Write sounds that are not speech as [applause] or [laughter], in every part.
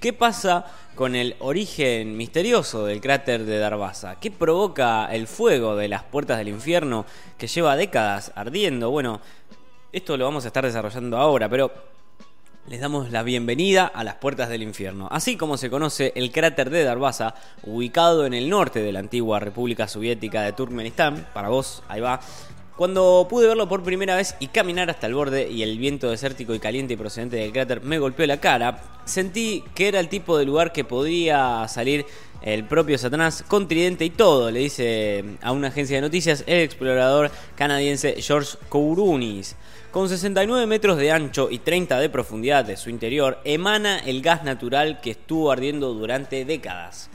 ¿Qué pasa con el origen misterioso del cráter de Darbaza? ¿Qué provoca el fuego de las puertas del infierno que lleva décadas ardiendo? Bueno, esto lo vamos a estar desarrollando ahora, pero les damos la bienvenida a las puertas del infierno, así como se conoce el cráter de Darbaza, ubicado en el norte de la antigua República Soviética de Turkmenistán. Para vos, ahí va. Cuando pude verlo por primera vez y caminar hasta el borde y el viento desértico y caliente procedente del cráter me golpeó la cara, sentí que era el tipo de lugar que podía salir el propio Satanás con tridente y todo, le dice a una agencia de noticias el explorador canadiense George Kourounis. Con 69 metros de ancho y 30 de profundidad de su interior, emana el gas natural que estuvo ardiendo durante décadas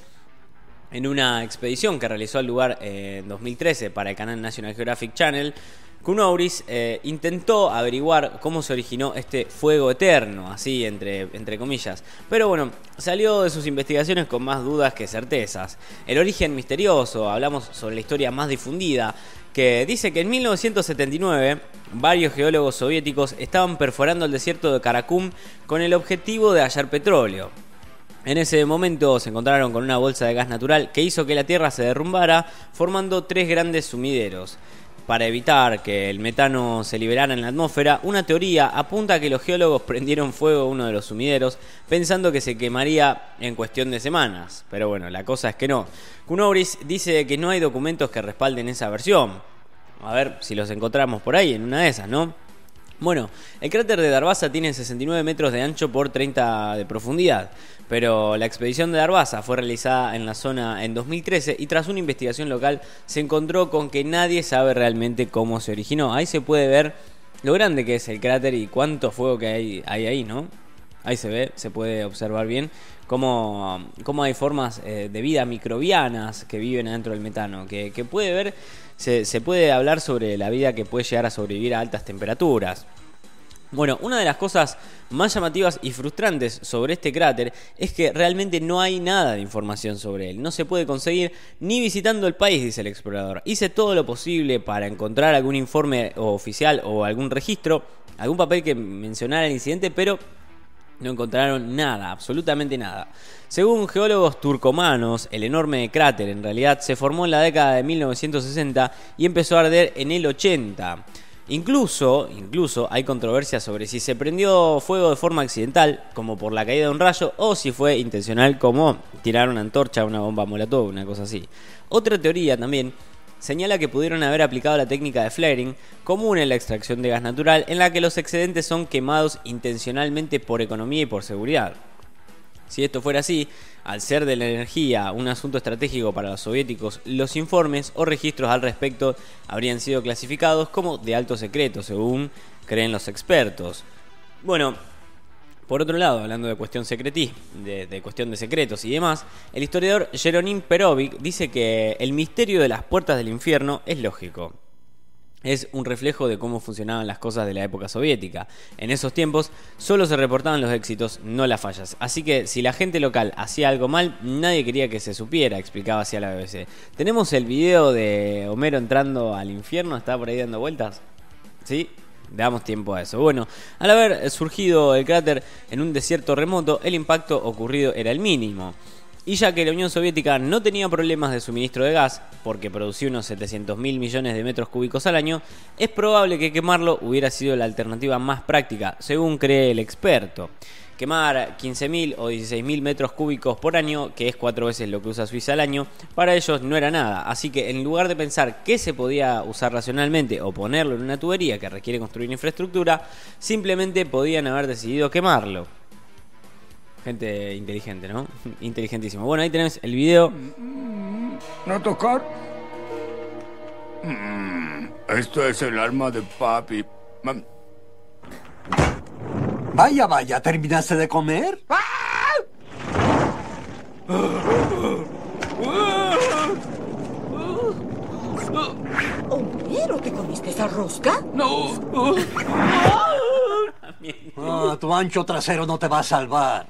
en una expedición que realizó al lugar eh, en 2013 para el canal National Geographic Channel, Kunouris eh, intentó averiguar cómo se originó este fuego eterno, así entre, entre comillas. Pero bueno, salió de sus investigaciones con más dudas que certezas. El origen misterioso, hablamos sobre la historia más difundida, que dice que en 1979 varios geólogos soviéticos estaban perforando el desierto de Karakum con el objetivo de hallar petróleo. En ese momento se encontraron con una bolsa de gas natural que hizo que la Tierra se derrumbara, formando tres grandes sumideros. Para evitar que el metano se liberara en la atmósfera, una teoría apunta a que los geólogos [laughs] prendieron fuego a uno de los sumideros pensando que se quemaría en cuestión de semanas. Pero bueno, la cosa es que no. Kunouris dice que no hay documentos que respalden esa versión. A ver si los encontramos por ahí en una de esas, ¿no? Bueno, el cráter de Darbaza tiene 69 metros de ancho por 30 de profundidad, pero la expedición de Darbaza fue realizada en la zona en 2013 y tras una investigación local se encontró con que nadie sabe realmente cómo se originó. Ahí se puede ver lo grande que es el cráter y cuánto fuego que hay, ahí, ¿no? Ahí se ve, se puede observar bien cómo, cómo hay formas eh, de vida microbianas que viven adentro del metano, que, que puede ver se, puede hablar sobre la vida que puede llegar a sobrevivir a altas temperaturas. Bueno, una de las cosas más llamativas y frustrantes sobre este cráter es que realmente no hay nada de información sobre él. No se puede conseguir ni visitando el país, dice el explorador. Hice todo lo posible para encontrar algún informe oficial o algún registro, algún papel que mencionara el incidente, pero no encontraron nada, absolutamente nada. Según geólogos turcomanos, el enorme cráter en realidad se formó en la década de 1960 y empezó a arder en el 80. Incluso, incluso hay controversia sobre si se prendió fuego de forma accidental, como por la caída de un rayo, o si fue intencional, como tirar una antorcha, una bomba molotov, una cosa así. Otra teoría también señala que pudieron haber aplicado la técnica de flaring, común en la extracción de gas natural, en la que los excedentes son quemados intencionalmente por economía y por seguridad. Si esto fuera así, al ser de la energía un asunto estratégico para los soviéticos, los informes o registros al respecto habrían sido clasificados como de alto secreto, según creen los expertos. Bueno, por otro lado, hablando de cuestión secretí, de, cuestión de secretos y demás, el historiador Jeronim Perovic dice que el misterio de las puertas del infierno es lógico. Es un reflejo de cómo funcionaban las cosas de la época soviética. En esos tiempos solo se reportaban los éxitos, no las fallas. Así que si la gente local hacía algo mal, nadie quería que se supiera, explicaba hacia la BBC. Tenemos el video de Homero entrando al infierno, está por ahí dando vueltas. ¿Sí? Damos tiempo a eso. Bueno, al haber surgido el cráter en un desierto remoto, el impacto ocurrido era el mínimo. Y ya que la Unión Soviética no tenía problemas de suministro de gas, porque producía unos 700 mil millones de metros cúbicos al año, es probable que quemarlo hubiera sido la alternativa más práctica, según cree el experto. Quemar 15.000 o 16.000 metros cúbicos por año, que es cuatro veces lo que usa Suiza al año, para ellos no era nada. Así que en lugar de pensar qué se podía usar racionalmente o ponerlo en una tubería que requiere construir infraestructura, simplemente podían haber decidido quemarlo. Gente inteligente, ¿no? [laughs] Inteligentísimo. Bueno, ahí tenés el video. ¿No tocar? Mm, esto es el arma de papi. Vaya, vaya, ¿terminaste de comer? ¿Homero, te comiste esa rosca? No. Ah, tu ancho trasero no te va a salvar.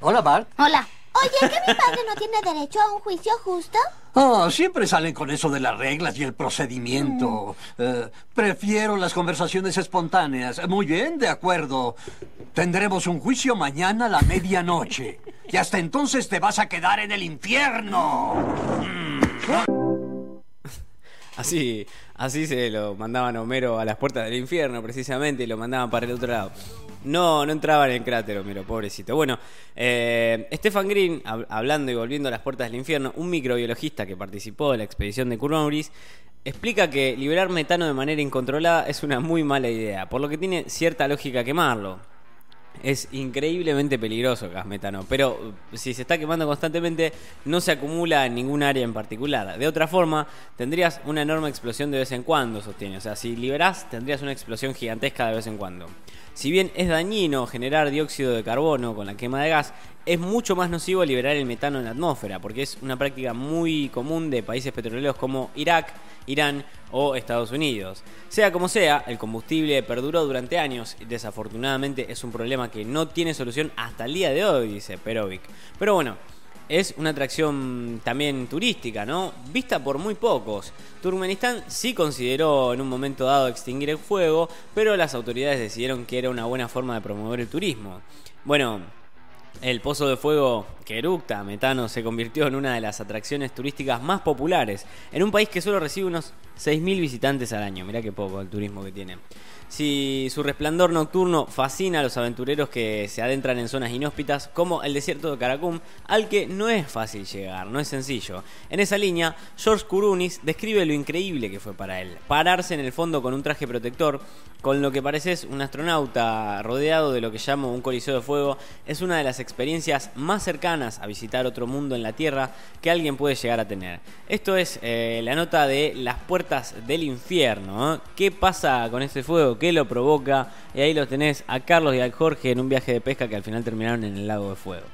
Hola, Bart. Hola. Oye, ¿que mi padre no tiene derecho a un juicio justo? Ah, siempre salen con eso de las reglas y el procedimiento. Eh, prefiero las conversaciones espontáneas. Muy bien, de acuerdo. Tendremos un juicio mañana a la medianoche. Y hasta entonces te vas a quedar en el infierno. Así, así se lo mandaban a Homero a las puertas del infierno, precisamente, y lo mandaban para el otro lado. No, no entraba en el cráter, Homero, pobrecito. Bueno, eh, Stefan Green, hab- hablando y volviendo a las puertas del infierno, un microbiologista que participó de la expedición de Kurnoris, explica que liberar metano de manera incontrolada es una muy mala idea, por lo que tiene cierta lógica quemarlo. Es increíblemente peligroso el gas metano, pero uh, si se está quemando constantemente no se acumula en ningún área en particular. De otra forma, tendrías una enorme explosión de vez en cuando, sostiene. O sea, si liberás, tendrías una explosión gigantesca de vez en cuando. Si bien es dañino generar dióxido de carbono con la quema de gas, es mucho más nocivo liberar el metano en la atmósfera, porque es una práctica muy común de países petroleros como Irak, Irán o Estados Unidos. Sea como sea, el combustible perduró durante años y desafortunadamente es un problema que no tiene solución hasta el día de hoy, dice Perovic. Pero bueno, es una atracción también turística, ¿no? Vista por muy pocos. Turkmenistán sí consideró en un momento dado extinguir el fuego, pero las autoridades decidieron que era una buena forma de promover el turismo. Bueno, el pozo de fuego que metano se convirtió en una de las atracciones turísticas más populares en un país que solo recibe unos 6.000 visitantes al año. Mirá qué poco el turismo que tiene. Si su resplandor nocturno fascina a los aventureros que se adentran en zonas inhóspitas como el desierto de Karakum, al que no es fácil llegar, no es sencillo. En esa línea, George Kurunis describe lo increíble que fue para él. Pararse en el fondo con un traje protector, con lo que pareces un astronauta rodeado de lo que llamo un coliseo de fuego, es una de las experiencias más cercanas a visitar otro mundo en la Tierra que alguien puede llegar a tener. Esto es eh, la nota de las puertas del infierno. ¿eh? ¿Qué pasa con este fuego? ¿Qué lo provoca? Y ahí lo tenés a Carlos y a Jorge en un viaje de pesca que al final terminaron en el lago de fuego.